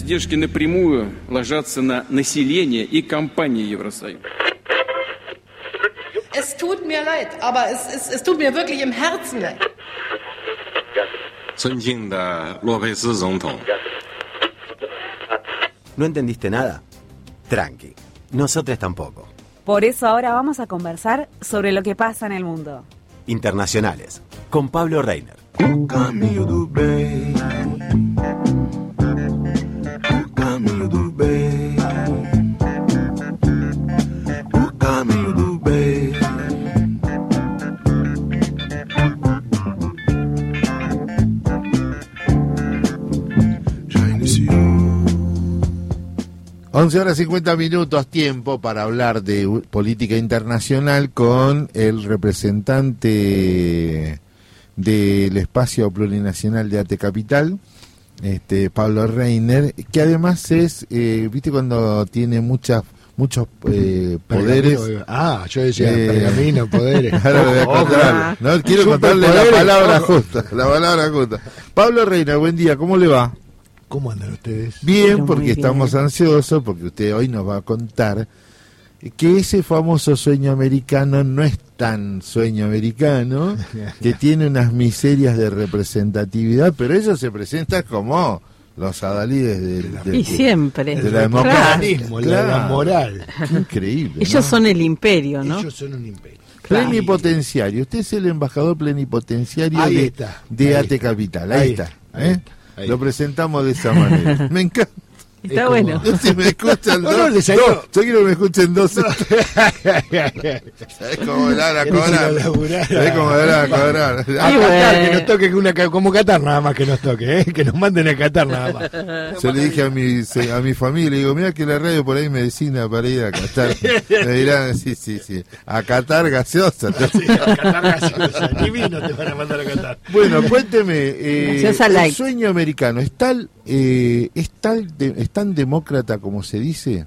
издержки напрямую ложатся на население и компании Евросоюза. Es tut mir leid, aber es, es, es tut mir wirklich im Herzen leid. 尊敬的洛佩斯总统， ¿No entendiste nada? Tranqui. Nosotros tampoco. Por eso ahora vamos a conversar sobre lo que pasa en el mundo. Internacionales. Con Pablo Reiner. 11 horas 50 minutos, tiempo para hablar de política internacional con el representante del espacio plurinacional de Ate Capital, este Pablo Reiner, que además es, eh, viste cuando tiene muchas muchos eh, poderes. Ah, yo decía Eh, pergamino, poderes. Ahora voy a. No, quiero contarle la palabra justa, la palabra justa. Pablo Reiner, buen día, ¿cómo le va? ¿Cómo andan ustedes? Bien, Pero porque bien. estamos ansiosos, porque usted hoy nos va a contar que ese famoso sueño americano no es tan sueño americano, que tiene unas miserias de representatividad, pero ellos se presentan como los adalides del- del- Y siempre. de la democracia. la- Claro. la moral. Qué increíble. Ellos ¿no? son el imperio, ¿no? Ellos son un imperio. Plenipotenciario. Usted es el embajador plenipotenciario Ahí de, está, de ahí AT está, Capital. Ahí, ahí está. está, ahí ¿eh? está, ahí Lo presentamos de esa manera. Me encanta. Está como- bueno. Si me escuchan No, dos, no, dos, yo quiero que me escuchen dos. ¿Sabes cómo van a cobrar? ¿Sabes cómo van a cobrar? A Y Qatar, que nos toque una, como Qatar nada más que nos toque, ¿eh? que nos manden a Qatar nada más. Yo le dije a mi, se- a mi familia, le digo, mira que la radio por ahí me designa para ir a Qatar. Me dirán, sí, sí, sí, a Qatar gaseosa. Sí, a Qatar gaseosa, ni vino te van a mandar a Qatar. Bueno, cuénteme, eh, el sueño americano, ¿es, tal, eh, es, tal de- ¿es tan demócrata como se dice?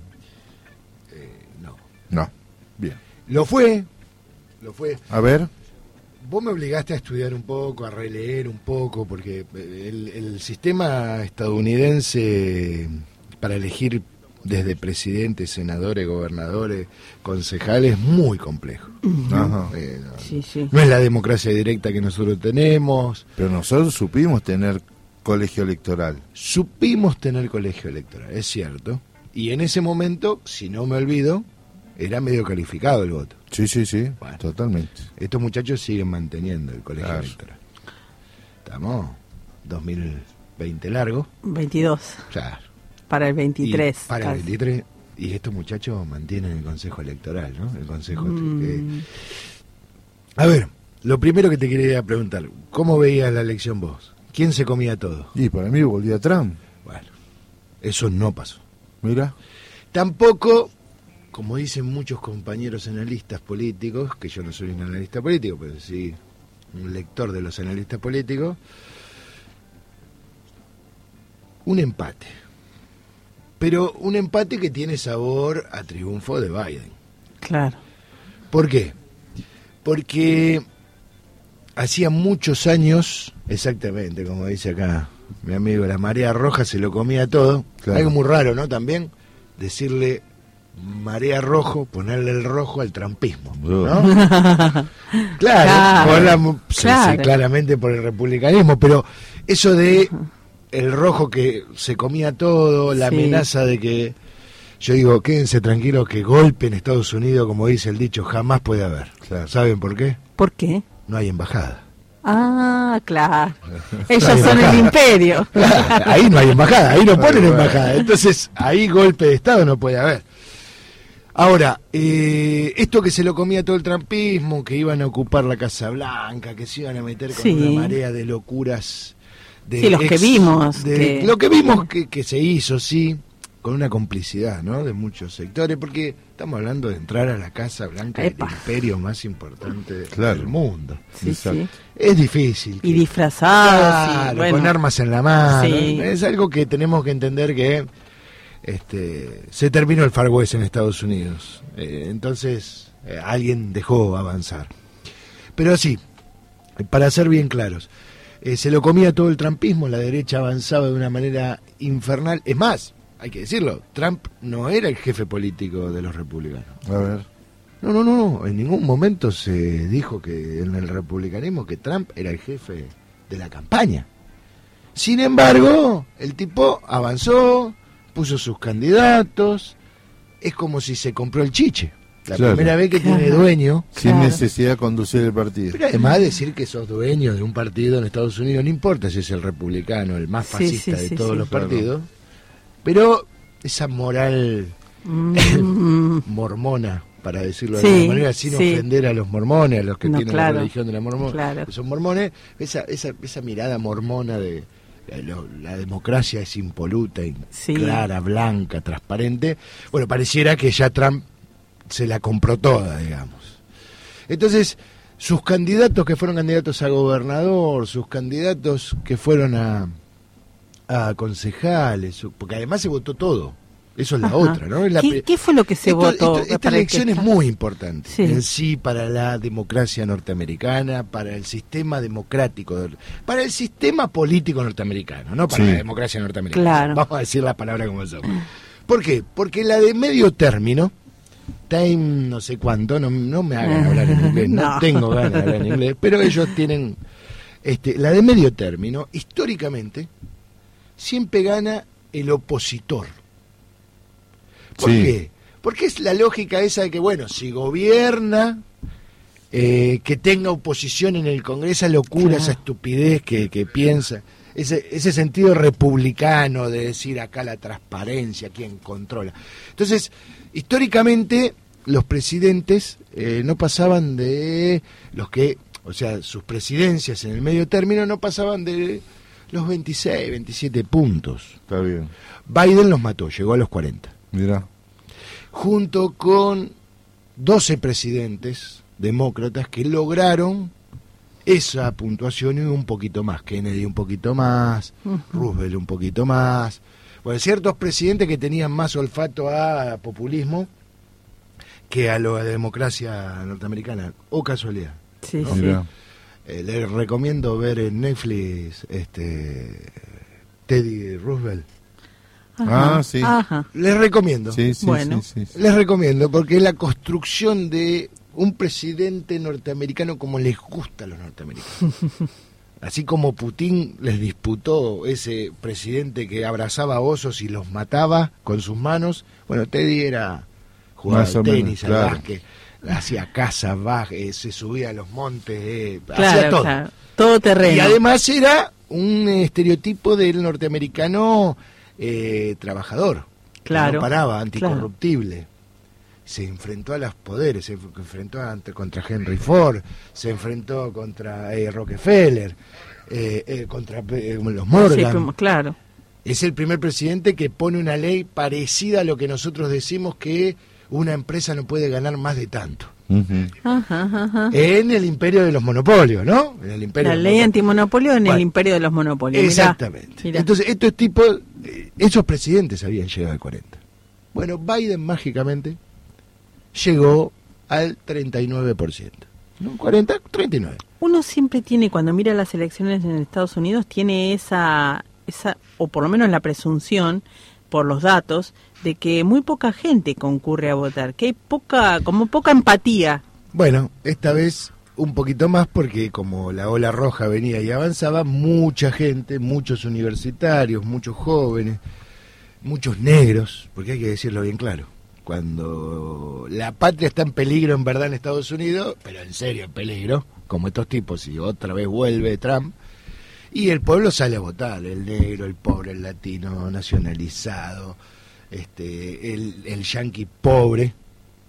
no. No. Bien. Lo fue, lo fue. A ver. Vos me obligaste a estudiar un poco, a releer un poco, porque el, el sistema estadounidense para elegir desde presidentes, senadores, gobernadores, concejales, es muy complejo. Eh, no, Sí, sí. no es la democracia directa que nosotros tenemos. Pero nosotros supimos tener colegio electoral. Supimos tener colegio electoral, es cierto. Y en ese momento, si no me olvido, era medio calificado el voto. Sí, sí, sí, Bueno. totalmente. Estos muchachos siguen manteniendo el colegio Claro. electoral. Estamos 2020 largo. 22. Claro. Para el Y 23. para el casi. 23. Y estos muchachos mantienen el consejo electoral, ¿no? El consejo. Mm. eh. A ver, lo primero que te quería preguntar, ¿cómo veías la elección vos? ¿Quién se comía todo? Y para mí volvió a Trump. Bueno, eso no pasó. Mira. Tampoco, como dicen muchos compañeros analistas políticos, que yo no soy un analista político, pero sí un lector de los analistas políticos, un empate. Pero un empate que tiene sabor a triunfo de Biden. Claro. ¿Por qué? Porque hacía muchos años, exactamente, como dice acá mi amigo, la marea roja se lo comía todo. Claro. Algo muy raro, ¿no? También decirle marea rojo, ponerle el rojo al trampismo. ¿no? claro, Claro, por la- sí, sí, claro. claramente por el republicanismo, pero eso de el rojo que se comía todo, la Sí. amenaza de que yo digo, quédense tranquilos que golpe en Estados Unidos, como dice el dicho, jamás puede haber. ¿Saben por qué? ¿Por qué? No hay embajada. Ah, claro. Ellos son el imperio. ahí no hay embajada, ahí no ponen embajada. Entonces, ahí golpe de Estado no puede haber. Ahora, eh, esto que se lo comía todo el trampismo, que iban a ocupar la Casa Blanca, que se iban a meter con Sí. una marea de locuras. De Sí, los que vimos de- que- Lo que vimos que, que se hizo, sí, con una complicidad, ¿no? De muchos sectores, porque estamos hablando de entrar a la Casa Blanca Epa. del imperio más importante Claro. del mundo. Sí, sí. Es difícil. Y que- disfrazados. y, Claro, bueno. con armas en la mano. Sí. Es algo que tenemos que entender que este, se terminó el Far West en Estados Unidos. Eh, entonces, eh, alguien dejó avanzar. Pero sí, para ser bien claros, eh, se lo comía todo el trampismo, la derecha avanzaba de una manera infernal. Es más, hay que decirlo, Trump no era el jefe político de los republicanos. A ver. No, no, no, en ningún momento se dijo que en el republicanismo que Trump era el jefe de la campaña. Sin embargo, el tipo avanzó, puso sus candidatos, es como si se compró el chiche. La Claro. primera vez que Claro. tiene dueño, Sin Claro. necesidad de conducir el partido. pero además decir que sos dueño de un partido en Estados Unidos, no importa si es el republicano, el más Sí, fascista sí, de sí, todos sí. los Claro. partidos, pero esa moral Mm, mormona, para decirlo de Sí, alguna manera, sin sí. ofender a los mormones, a los que No, tienen claro. la religión de la mormona, Claro. que son mormones, esa, esa, esa mirada mormona de la democracia es impoluta, Sí. clara, blanca, transparente, bueno, pareciera que ya Trump se la compró toda, digamos. Entonces, sus candidatos que fueron candidatos a gobernador, sus candidatos que fueron a, a concejales, porque además se votó todo. Eso es la Ajá. otra, ¿no? La ¿Qué, fue lo que se esto- votó? esto- esta elección es muy importante Sí. en sí para la democracia norteamericana, para el sistema democrático, para el sistema político norteamericano, no para Sí. la democracia norteamericana. Claro. Vamos a decir la palabra como son. ¿Por qué? Porque la de medio término, time no sé cuánto, no, no me hagan hablar en inglés, no, No. tengo ganas de hablar en inglés, pero ellos tienen, este, la de medio término, históricamente, siempre gana el opositor. ¿Por Sí. qué? Porque es la lógica esa de que, bueno, si gobierna, eh, que tenga oposición en el Congreso, esa locura, esa estupidez que, que piensa, ese, ese sentido republicano de decir acá la transparencia, quién controla. Entonces, históricamente, los presidentes eh, no pasaban de los que, o sea, sus presidencias en el medio término no pasaban de los 26, 27 puntos. Está bien. Biden los mató, llegó a los 40 Mira. junto con 12 presidentes demócratas que lograron esa puntuación y un poquito más. Kennedy un poquito más, Roosevelt un poquito más. Bueno, ciertos presidentes que tenían más olfato a populismo que a la democracia norteamericana. O casualidad. Sí, ¿no? sí. Mira. Eh, les recomiendo ver en Netflix este Teddy Roosevelt. Ah, sí. Ajá. Les recomiendo. Sí, sí, Bueno. sí, sí, sí. Les recomiendo porque es la construcción de un presidente norteamericano como les gusta a los norteamericanos. Así como Putin les disputó ese presidente que abrazaba osos y los mataba con sus manos, bueno, Teddy era jugaba al menos, tenis, al claro. básquet, hacía casa, eh, se subía a los montes, eh, hacía todo. Todo terreno. Y además era un estereotipo del norteamericano eh, trabajador. Claro, No paraba, anticorruptible. Se enfrentó a los poderes, se enfrentó contra Henry Ford, se enfrentó contra eh, Rockefeller, contra los Sí, Morgan. como- claro. Es el primer presidente que pone una ley parecida a lo que nosotros decimos que una empresa no puede ganar más de tanto. Ajá, ajá. En el imperio de los monopolios, ¿no? En el imperio La ley antimonopolio en Bueno, el imperio de los monopolios. Mirá, Exactamente. mirá. Entonces, estos tipos, eh, esos presidentes habían llegado al 40. Bueno, Biden mágicamente llegó al 39%. ¿No? 40, 39. Uno siempre tiene, cuando mira las elecciones en Estados Unidos, tiene esa, esa, o por lo menos la presunción, por los datos, de que muy poca gente concurre a votar, que hay poca, como poca empatía. Bueno, esta vez un poquito más porque como la ola roja venía y avanzaba, mucha gente, muchos universitarios, muchos jóvenes, muchos negros, porque hay que decirlo bien claro, cuando la patria está en peligro en verdad en Estados Unidos, pero en serio en peligro, como estos tipos, y otra vez vuelve Trump, y el pueblo sale a votar, el negro, el pobre, el latino nacionalizado, este, el, el yanqui pobre,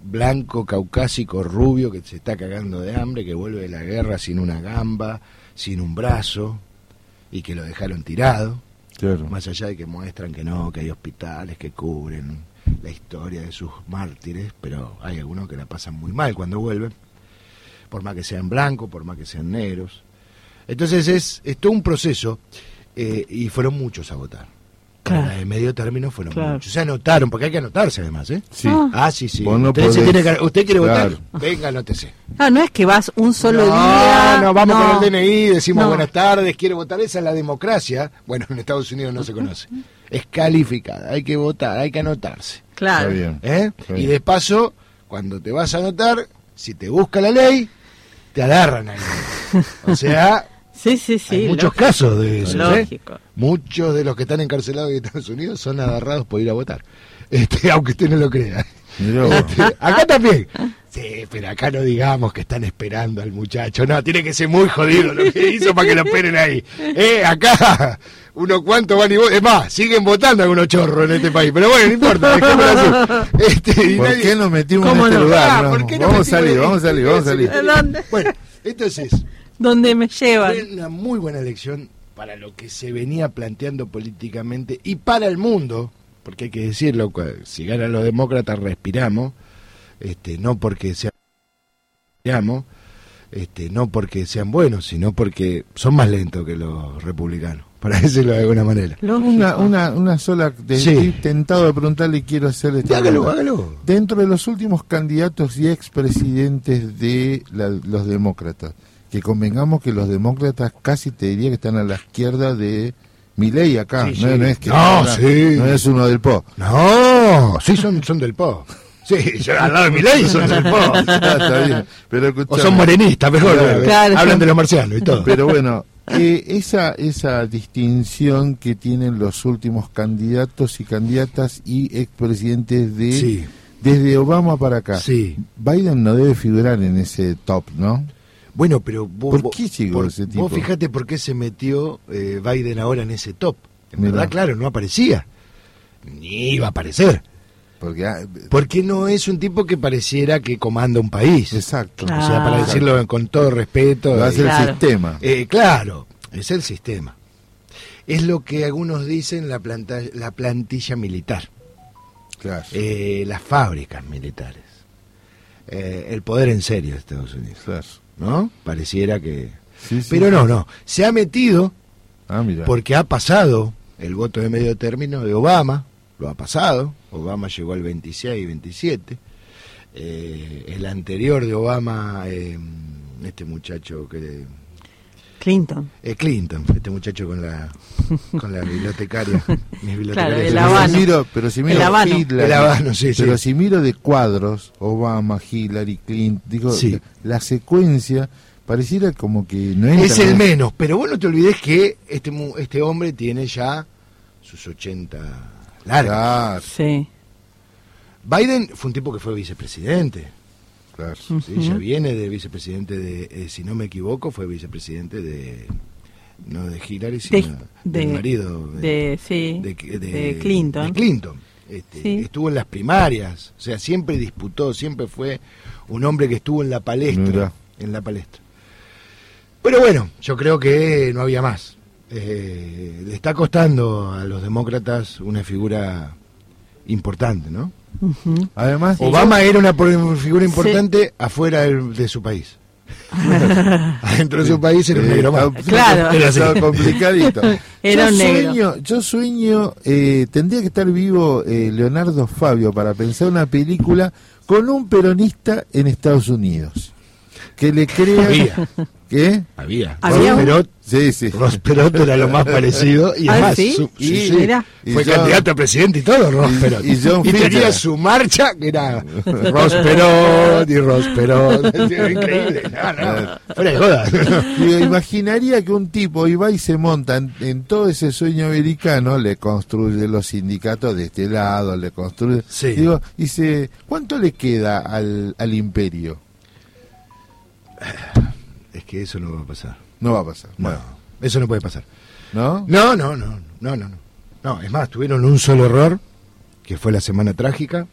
blanco, caucásico, rubio, que se está cagando de hambre, que vuelve de la guerra sin una gamba, sin un brazo, y que lo dejaron tirado, Claro. más allá de que muestran que no, que hay hospitales que cubren la historia de sus mártires, pero hay algunos que la pasan muy mal cuando vuelven, por más que sean blancos, por más que sean negros. Entonces es, es todo un proceso, eh, y fueron muchos a votar. Para Claro. la de medio término fueron Claro. muchos. Se anotaron, porque hay que anotarse además, ¿eh? Sí. Ah, sí, sí. Vos no usted, se podés. tiene que- ¿usted quiere Claro. votar? Venga, anótese. Ah, no es que vas un solo no, día. no, vamos no. con el DNI, decimos No. buenas tardes, quiere votar. Esa es la democracia. Bueno, en Estados Unidos no se conoce. Es calificada, hay que votar, hay que anotarse. Claro. Está bien. ¿eh? Está Y de paso, cuando te vas a anotar, si te busca la ley, te agarran ahí. O sea, Sí, sí, sí. hay muchos lógico. casos de eso. ¿eh? Lógico. Muchos de los que están encarcelados en Estados Unidos son agarrados por ir a votar. Este, aunque usted no lo crea. Este, acá también. Sí, pero acá no digamos que están esperando al muchacho. No, tiene que ser muy jodido lo que hizo para que lo esperen ahí. Eh, acá, unos cuantos van y votan. Es más, siguen votando algunos chorros en este país. Pero bueno, no importa. Este, y ¿Por nadie- qué nos metimos en ¿Cómo este no? lugar? Ah, no? ¿por qué vamos a metimos salir, en- vamos a salir, vamos a salir. ¿En dónde? Bueno, entonces, ¿Dónde me llevan? fue una muy buena elección para lo que se venía planteando políticamente y para el mundo, porque hay que decirlo, si ganan los demócratas respiramos, este, no porque sean respiramos, este, no porque sean buenos, sino porque son más lentos que los republicanos, para decirlo de alguna manera. Una, una, una sola. de- Sí. Estoy tentado de preguntarle y quiero hacerle esta hágalo. Dentro de los últimos candidatos y expresidentes de la- los demócratas, que convengamos que los demócratas casi te diría que están a la izquierda de Milei acá. Sí, no, sí. no es que No, no, sí. no es uno del PO. No, sí son, son del PO. Sí, yo al lado de son del PO. Ah, está bien. Pero, O son morenistas, mejor. Claro. Claro, Hablan de los marcianos y todo. Pero bueno, eh, esa, esa distinción que tienen los últimos candidatos y candidatas y expresidentes de desde Obama para acá. Biden no debe figurar en ese top, ¿no? Bueno, pero vos, ¿Por vos- qué llegó por- ese tipo? Vos fíjate por qué se metió eh, Biden ahora en ese top. En Mirá. verdad, claro, no aparecía. Ni iba a aparecer. Porque ah, Porque no es un tipo que pareciera que comanda un país. exacto. O sea, para decirlo con todo respeto. Lo hace el Claro. sistema. Eh, claro, es el sistema. Es lo que algunos dicen la, planta, la plantilla militar, Claro. eh, las fábricas militares, eh, el poder en serio de Estados Unidos, Claro. ¿No? Pareciera que... Sí, sí. Pero no, no, se ha metido Ah, porque ha pasado el voto de medio término de Obama, lo ha pasado, Obama llegó al 26 y 27, eh, el anterior de Obama, eh, este muchacho que... Clinton. Eh, Clinton, este muchacho con la con la bibliotecaria. Mis bibliotecarias. el Pero Habano. si miro, pero si miro El Habano. Hitler, El Habano, sí, sí. pero si miro de cuadros, Obama, Hillary, Clinton, digo, Sí. la, la secuencia pareciera como que no entra. Es el ¿no? menos, pero vos no te olvides que este mu- este hombre tiene ya sus 80 largas. Claro, Sí. Biden fue un tipo que fue vicepresidente. Claro. ¿sí? Ya viene de vicepresidente de, eh, si no me equivoco, fue vicepresidente de, no de Hillary, sino De- del de- marido de- sí, de Clinton. de Clinton. Este, Sí. Estuvo en las primarias, o sea, siempre disputó, siempre fue un hombre que estuvo en la palestra. En la palestra. Pero bueno, yo creo que no había más. Eh, le está costando a los demócratas una figura importante, ¿no? Además, Obama era una figura importante afuera de su país. Adentro de su país era un negro más. Claro. Era así. Está complicadito. Era yo un negro. sueño, yo sueño, eh, tendría que estar vivo eh, Leonardo Fabio para pensar una película con un peronista en Estados Unidos. Que le crea... ¿Qué? Había. Había un- Ross Perot, Sí, sí. Ross Perot era lo más parecido. Y ¿Ah, además, sí? su- sí, Y- sí, mira. fue y John- candidato a presidente y todo, Ross y- Perot. y John tenía su marcha, que era Ross Perot y Ross Perot. Era increíble. No, no, fuera de joda. Digo, imaginaría que un tipo iba y se monta en, en todo ese sueño americano, le construye los sindicatos de este lado, le construye... Sí. Digo, dice, ¿cuánto le queda al, al imperio? Es que eso no va a pasar. No va a pasar. No, Bueno, eso no puede pasar. ¿no? No, no, no, no, no, no. No, es más, tuvieron un solo error, que fue la semana trágica,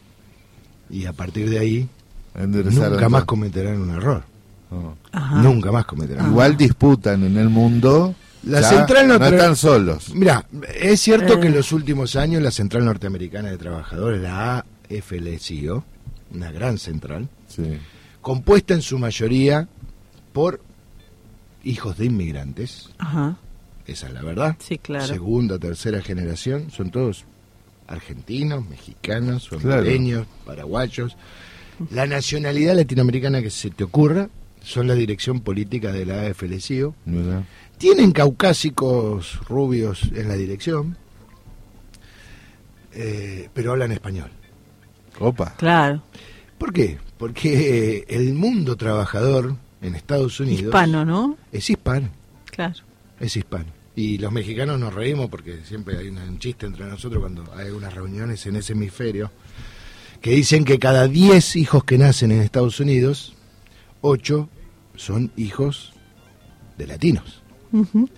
y a partir de ahí nunca más cometerán un error. No. Ajá. Nunca más cometerán. Igual disputan en el mundo. La ya central no están solos. Mira, es cierto Eh. que en los últimos años la Central Norteamericana de Trabajadores, la AFL-CIO, una gran central, Sí. compuesta en su mayoría por hijos de inmigrantes, Ajá. esa es la verdad. Sí, claro. Segunda, tercera generación, son todos argentinos, mexicanos, Claro. hondureños, paraguayos. La nacionalidad latinoamericana que se te ocurra son la dirección política de la AFL-CIO. Mirá. Tienen caucásicos rubios en la dirección, eh, pero hablan español. Opa. Claro. ¿Por qué? Porque el mundo trabajador en Estados Unidos Hispano, ¿no? es hispano, Claro. es hispano. Y los mexicanos nos reímos porque siempre hay un chiste entre nosotros cuando hay unas reuniones en ese hemisferio que dicen que cada 10 hijos que nacen en Estados Unidos, 8 son hijos de latinos.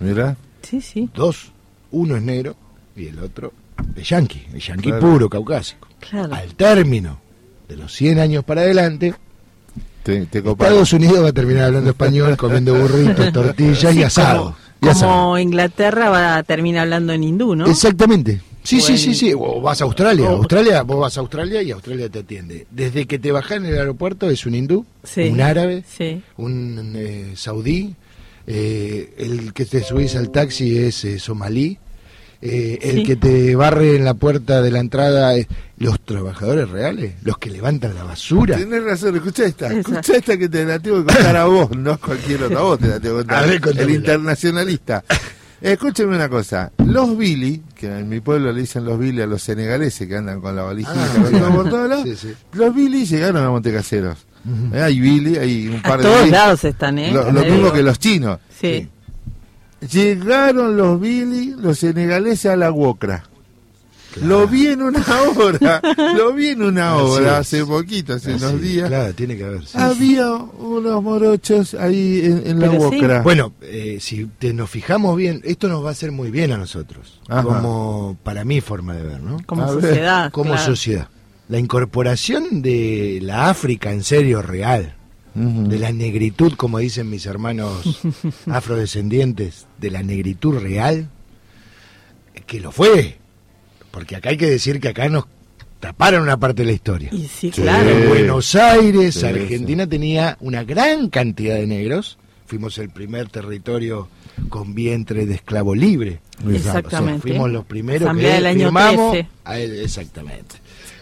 Mirá. Sí, sí. Dos, uno es negro y el otro es yanqui, el yanqui Claro. puro, caucásico. Claro. Al término de los 100 años para adelante, Te, te copa. Estados Unidos va a terminar hablando español, comiendo burritos, tortillas y asado. y Como, asado. como Inglaterra va a terminar hablando en hindú, ¿no? Exactamente. Sí, sí, sí, sí. O vas a Australia. O- Australia, vos vas a Australia y Australia te atiende. Desde que te bajás en el aeropuerto es un hindú, Sí. un árabe, Sí. un eh, saudí, eh, el que te subís al taxi es eh, somalí, eh, el Sí. que te barre en la puerta de la entrada es los trabajadores reales, los que levantan la basura. Tenés razón, escucha esta, escucha esta que te la tengo que contar a vos, no a cualquier otra, a vos te la tengo que contar. A ver, el internacionalista. Escúcheme una cosa, los Billy, que en mi pueblo le dicen los Billy a los senegaleses que andan con la valijita Ah, con todo por todos lados, Sí, sí. los Billy llegaron a Montecaseros. Eh, hay Billy, hay un A par de todos Billy, lados están, ¿eh? lo, lo mismo que los chinos. Sí. Llegaron los Billy, los senegaleses a la Wokra. Lo vi en una obra, lo vi en una obra hace poquito, hace unos días. Claro, tiene que haber. sí. Había unos morochos ahí en, en la sí. Wokra. Bueno, eh, si te, nos fijamos bien, esto nos va a hacer muy bien a nosotros, Ajá. como para mi forma de ver, ¿no? Como A ver, sociedad. Como claro. sociedad. La incorporación de la África en serio real, De la negritud, como dicen mis hermanos afrodescendientes, de la negritud real, que lo fue. Porque acá hay que decir que acá nos taparon una parte de la historia. Y sí, Sí. claro. En Buenos Aires, Sí, Argentina tenía una gran cantidad de negros. Fuimos el primer territorio con vientre de esclavo libre. Exactamente. O sea, fuimos los primeros Asamblea que del año firmamos 13. a él, exactamente.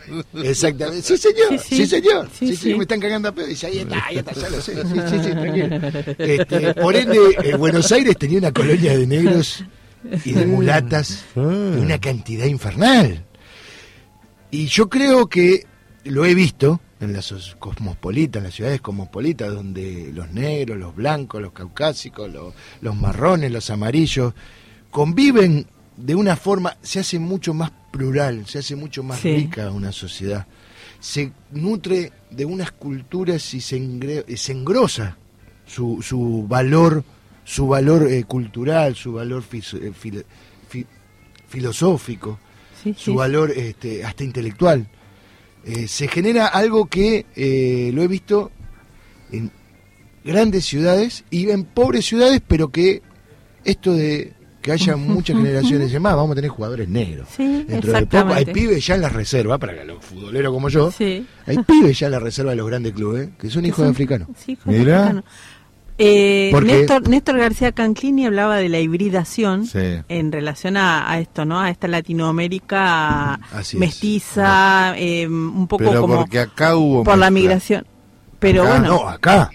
Exactamente. Sí, señor. Sí, Sí, sí. señor. Sí, Sí, sí, sí. me están cagando a pedo. Dice, ahí está, ahí está, ya lo sé. Sí, sí, sí, tranquilo. Este, por ende, eh, Buenos Aires tenía una colonia de negros y de mulatas Ah. de una cantidad infernal. Y yo creo que lo he visto en las os- cosmopolitas, en las ciudades cosmopolitas, donde los negros, los blancos, los caucásicos, los, los marrones, los amarillos, conviven de una forma, se hace mucho más plural, se hace mucho más Sí. rica una sociedad. Se nutre de unas culturas y se, engre- y se engrosa su, su valor, su valor eh, cultural, su valor fis- eh, fil- fi- filosófico Sí, su sí. valor este, hasta intelectual. Eh, se genera algo que eh, lo he visto en grandes ciudades y en pobres ciudades, pero que esto de que haya muchas generaciones y más, vamos a tener jugadores negros. Sí, Dentro de poco hay pibes ya en la reserva, para los futboleros como yo, Sí. hay pibes ya en la reserva de los grandes clubes que son hijos de africanos. Sí, africanos. Eh, Porque- Néstor, Néstor García Canclini hablaba de la hibridación Sí. en relación a, a esto, ¿no? A esta Latinoamérica Así mestiza, eh, un poco Pero como porque acá hubo por la migración. Pero Acá bueno, No, acá.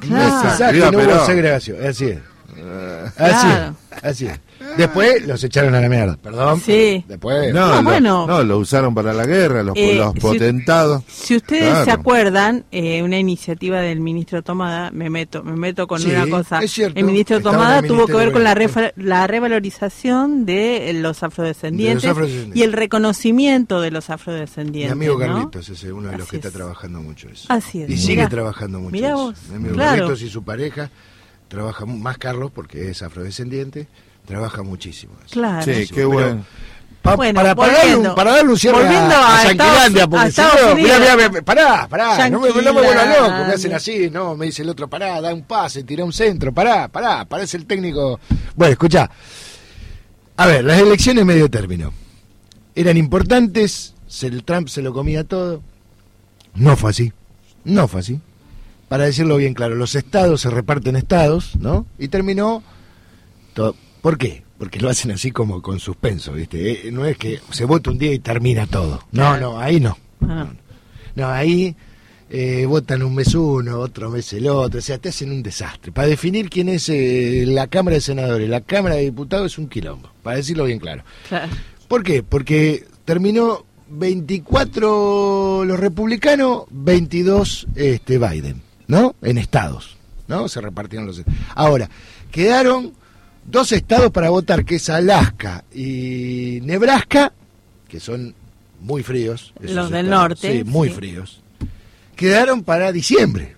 Claro. Exacto, no hubo segregación, así es. Así Claro. es, así es. Después los echaron a la mierda, perdón. Sí. Después. No, Ah, lo, bueno. no, lo usaron para la guerra, los, Eh, los potentados. Si ustedes Claro. se acuerdan, eh, una iniciativa del ministro Tomada, me meto, me meto con Sí, una cosa. es cierto, el ministro Tomada el tuvo que ver con la, refa- la revalorización de los afrodescendientes, De los afrodescendientes. y el reconocimiento de los Mi afrodescendientes. amigo ¿no? Carlitos es uno de los Así que está es. trabajando mucho eso. Así es, Y mirá. sigue trabajando mucho Mirá eso. vos, Mi amigo claro. Carlitos y su pareja trabaja más Carlos porque es afrodescendiente, trabaja muchísimo. eso. Claro. Sí, qué bueno. Pa- Bueno, para, para darle un, para darle un cierre Volviendo a, a a Yanquilandia, Estados- porque a si no, mirá, Unidos. mirá, mirá, pará, pará, no me, no me vuelva loco, me hacen así, no, me dice el otro, pará, da un pase, tira un centro, pará, pará, parece el técnico. Bueno, escuchá, a ver, las elecciones medio término, eran importantes, el Trump se lo comía todo, no fue así, no fue así. Para decirlo bien claro, los estados se reparten estados, ¿no? Y terminó To- ¿Por qué? Porque lo hacen así como con suspenso, ¿viste? Eh, no es que se vota un día y termina todo. No, no, ahí no. Ah. No, ahí eh, votan un mes uno, otro mes el otro, o sea, te hacen un desastre. Para definir quién es eh, la Cámara de Senadores, la Cámara de Diputados es un quilombo, para decirlo bien claro. Claro. ¿Por qué? Porque terminó 24 los republicanos, 22 este, Biden, ¿no? En estados, ¿no? Se repartieron los... Ahora, quedaron dos estados para votar, que es Alaska y Nebraska, que son muy fríos. Los del norte, Sí, muy sí. fríos. Quedaron para diciembre.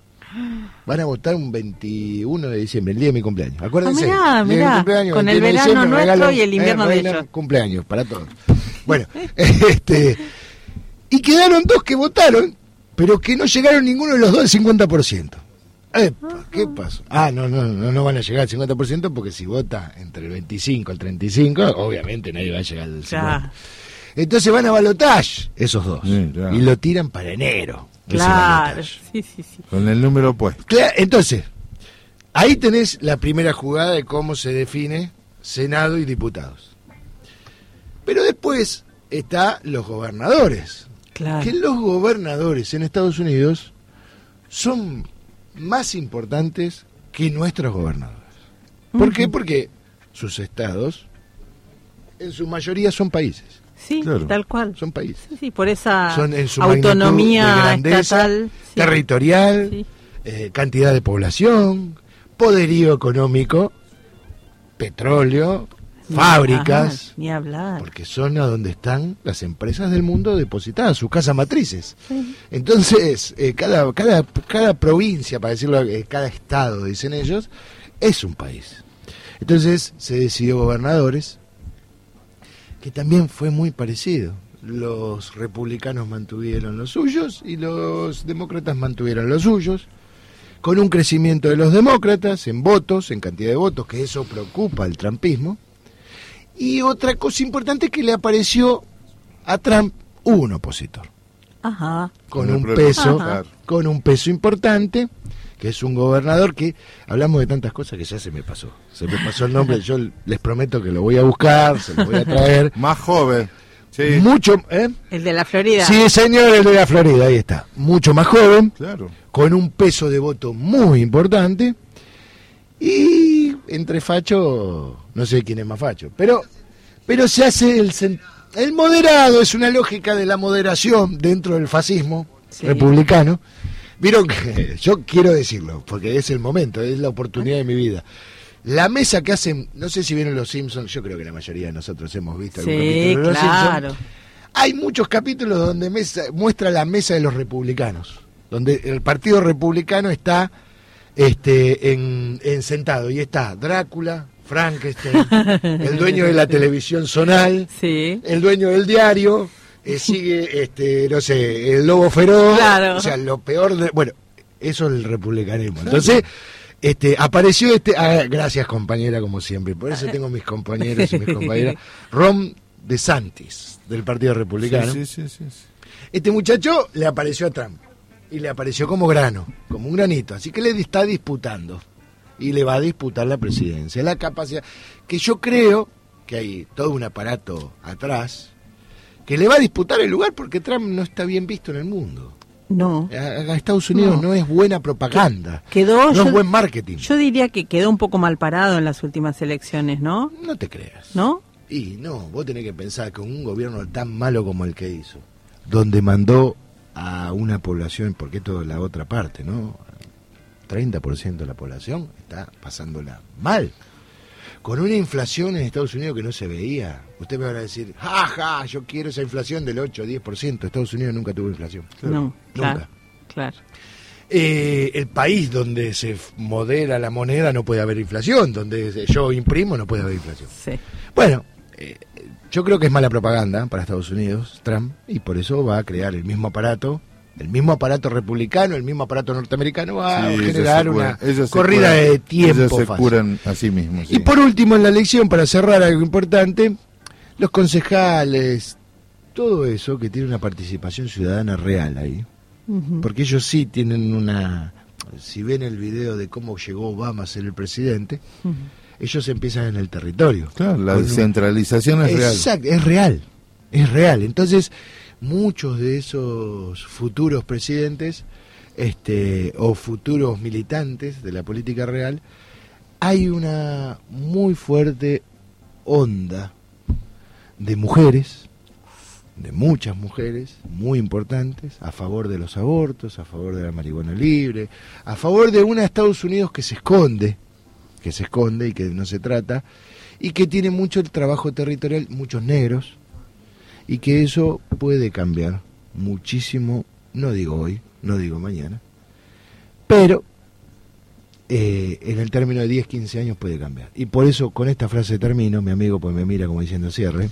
Van a votar un 21 de diciembre, el día de mi cumpleaños. Acuérdense. Ah, mirá, de mi cumpleaños, con el 21 de verano nuestro regalo, y el invierno de regalo ellos. Cumpleaños para todos. Bueno, este. Y quedaron dos que votaron, pero que no llegaron ninguno de los dos al 50%. Epa, ¿Qué pasó? Ah, no, no, no, no van a llegar al 50% porque si vota entre el 25 al 35, obviamente nadie va a llegar al 50%. Ya. Entonces van a balotage esos dos. Sí, claro. Y lo tiran para enero. Claro. balotaje. Sí, sí, sí. Con el número opuesto. Cla- Entonces, ahí tenés la primera jugada de cómo se define Senado y diputados. Pero después está los gobernadores. Claro. Que los gobernadores en Estados Unidos son más importantes que nuestros gobernadores. ¿Por qué? Porque sus estados, en su mayoría, son países. Sí, Claro. tal cual. Son países. Sí, sí, por esa Son en su autonomía magnitud de grandeza, estatal. sí. territorial, Sí. eh, cantidad de población, poderío económico, petróleo, Ni fábricas, hablar, Ni hablar. porque son a donde están las empresas del mundo depositadas, sus casas matrices. Entonces, eh, cada, cada, cada provincia, para decirlo, eh, cada estado, dicen ellos, es un país. Entonces se decidió gobernadores, que también fue muy parecido. Los republicanos mantuvieron los suyos y los demócratas mantuvieron los suyos, con un crecimiento de los demócratas en votos, en cantidad de votos, que eso preocupa al trumpismo. Y otra cosa importante que le apareció a Trump un opositor Ajá. con un peso, Ajá. con un peso importante, que es un gobernador que hablamos de tantas cosas que ya se me pasó. Se me pasó el nombre, yo les prometo que lo voy a buscar, se lo voy a traer. Más joven. Sí, Mucho, ¿eh? El de la Florida. Sí, señor, el de la Florida, ahí está. Mucho más joven, claro. con un peso de voto muy importante. Y entre facho, no sé quién es más facho, pero, pero se hace el, el moderado, es una lógica de la moderación dentro del fascismo Sí. republicano. Vieron que yo quiero decirlo, porque es el momento, es la oportunidad de mi vida. La mesa que hacen, no sé si vieron los Simpsons, yo creo que la mayoría de nosotros hemos visto algún Sí, capítulo de los claro. Simpsons. Hay muchos capítulos donde mesa- muestra la mesa de los republicanos, donde el partido republicano está este, en, en sentado y está Drácula, Frankenstein, el dueño de la televisión zonal, Sí. el dueño del diario, eh, sigue, este, no sé, el lobo feroz, Claro. o sea, lo peor de, bueno, eso es el republicanismo. Entonces, este, apareció este, ah, gracias compañera como siempre, por eso tengo mis compañeros y mis compañeras, Ron DeSantis, del Partido Republicano. Sí, sí, sí, sí. Este muchacho le apareció a Trump y le apareció como grano, como un granito, así que le está disputando y le va a disputar la presidencia. La capacidad que yo creo que hay todo un aparato atrás que le va a disputar el lugar porque Trump no está bien visto en el mundo. No. A, Estados Unidos no. No. es buena propaganda, Quedó. no yo, es buen marketing. yo diría que quedó un poco mal parado en las últimas elecciones, ¿no? No te creas. ¿No? Y no, vos tenés que pensar que un gobierno tan malo como el que hizo, donde mandó a una población, porque esto es la otra parte, ¿no? 30% de la población está pasándola mal. Con una inflación en Estados Unidos que no se veía. Usted me va a decir, ja, ja, yo quiero esa inflación del 8 o 10%. Estados Unidos nunca tuvo inflación. No. Claro. Nunca. Claro. Eh, el país donde se modera la moneda no puede haber inflación, donde yo imprimo no puede haber inflación. Sí. Bueno, eh, yo creo que es mala propaganda para Estados Unidos, Trump, y por eso va a crear el mismo aparato, el mismo aparato republicano, el mismo aparato norteamericano, va a Sí, generar una curan- corrida curan- de tiempo. Ellos se fácil. curan a sí mismos. Y por último, en la elección, para cerrar algo importante, los concejales, todo eso que tiene una participación ciudadana real ahí, porque ellos sí tienen una... Si ven el video de cómo llegó Obama a ser el presidente, Ujú. Ellos empiezan en el territorio. Claro, la un- descentralización es real. Exacto, es real, es real. Entonces, muchos de esos futuros presidentes este, o futuros militantes de la política real, hay una muy fuerte onda de mujeres, de muchas mujeres muy importantes, a favor de los abortos, a favor de la marihuana libre, a favor de una Estados Unidos que se esconde, que se esconde y que no se trata, y que tiene mucho el trabajo territorial, muchos negros, y que eso puede cambiar muchísimo, no digo hoy, no digo mañana, pero eh, en el término de 10, 15 años puede cambiar. Y por eso con esta frase termino, mi amigo pues me mira como diciendo cierre,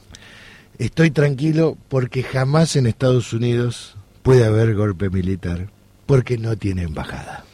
estoy tranquilo porque jamás en Estados Unidos puede haber golpe militar, porque no tiene embajada.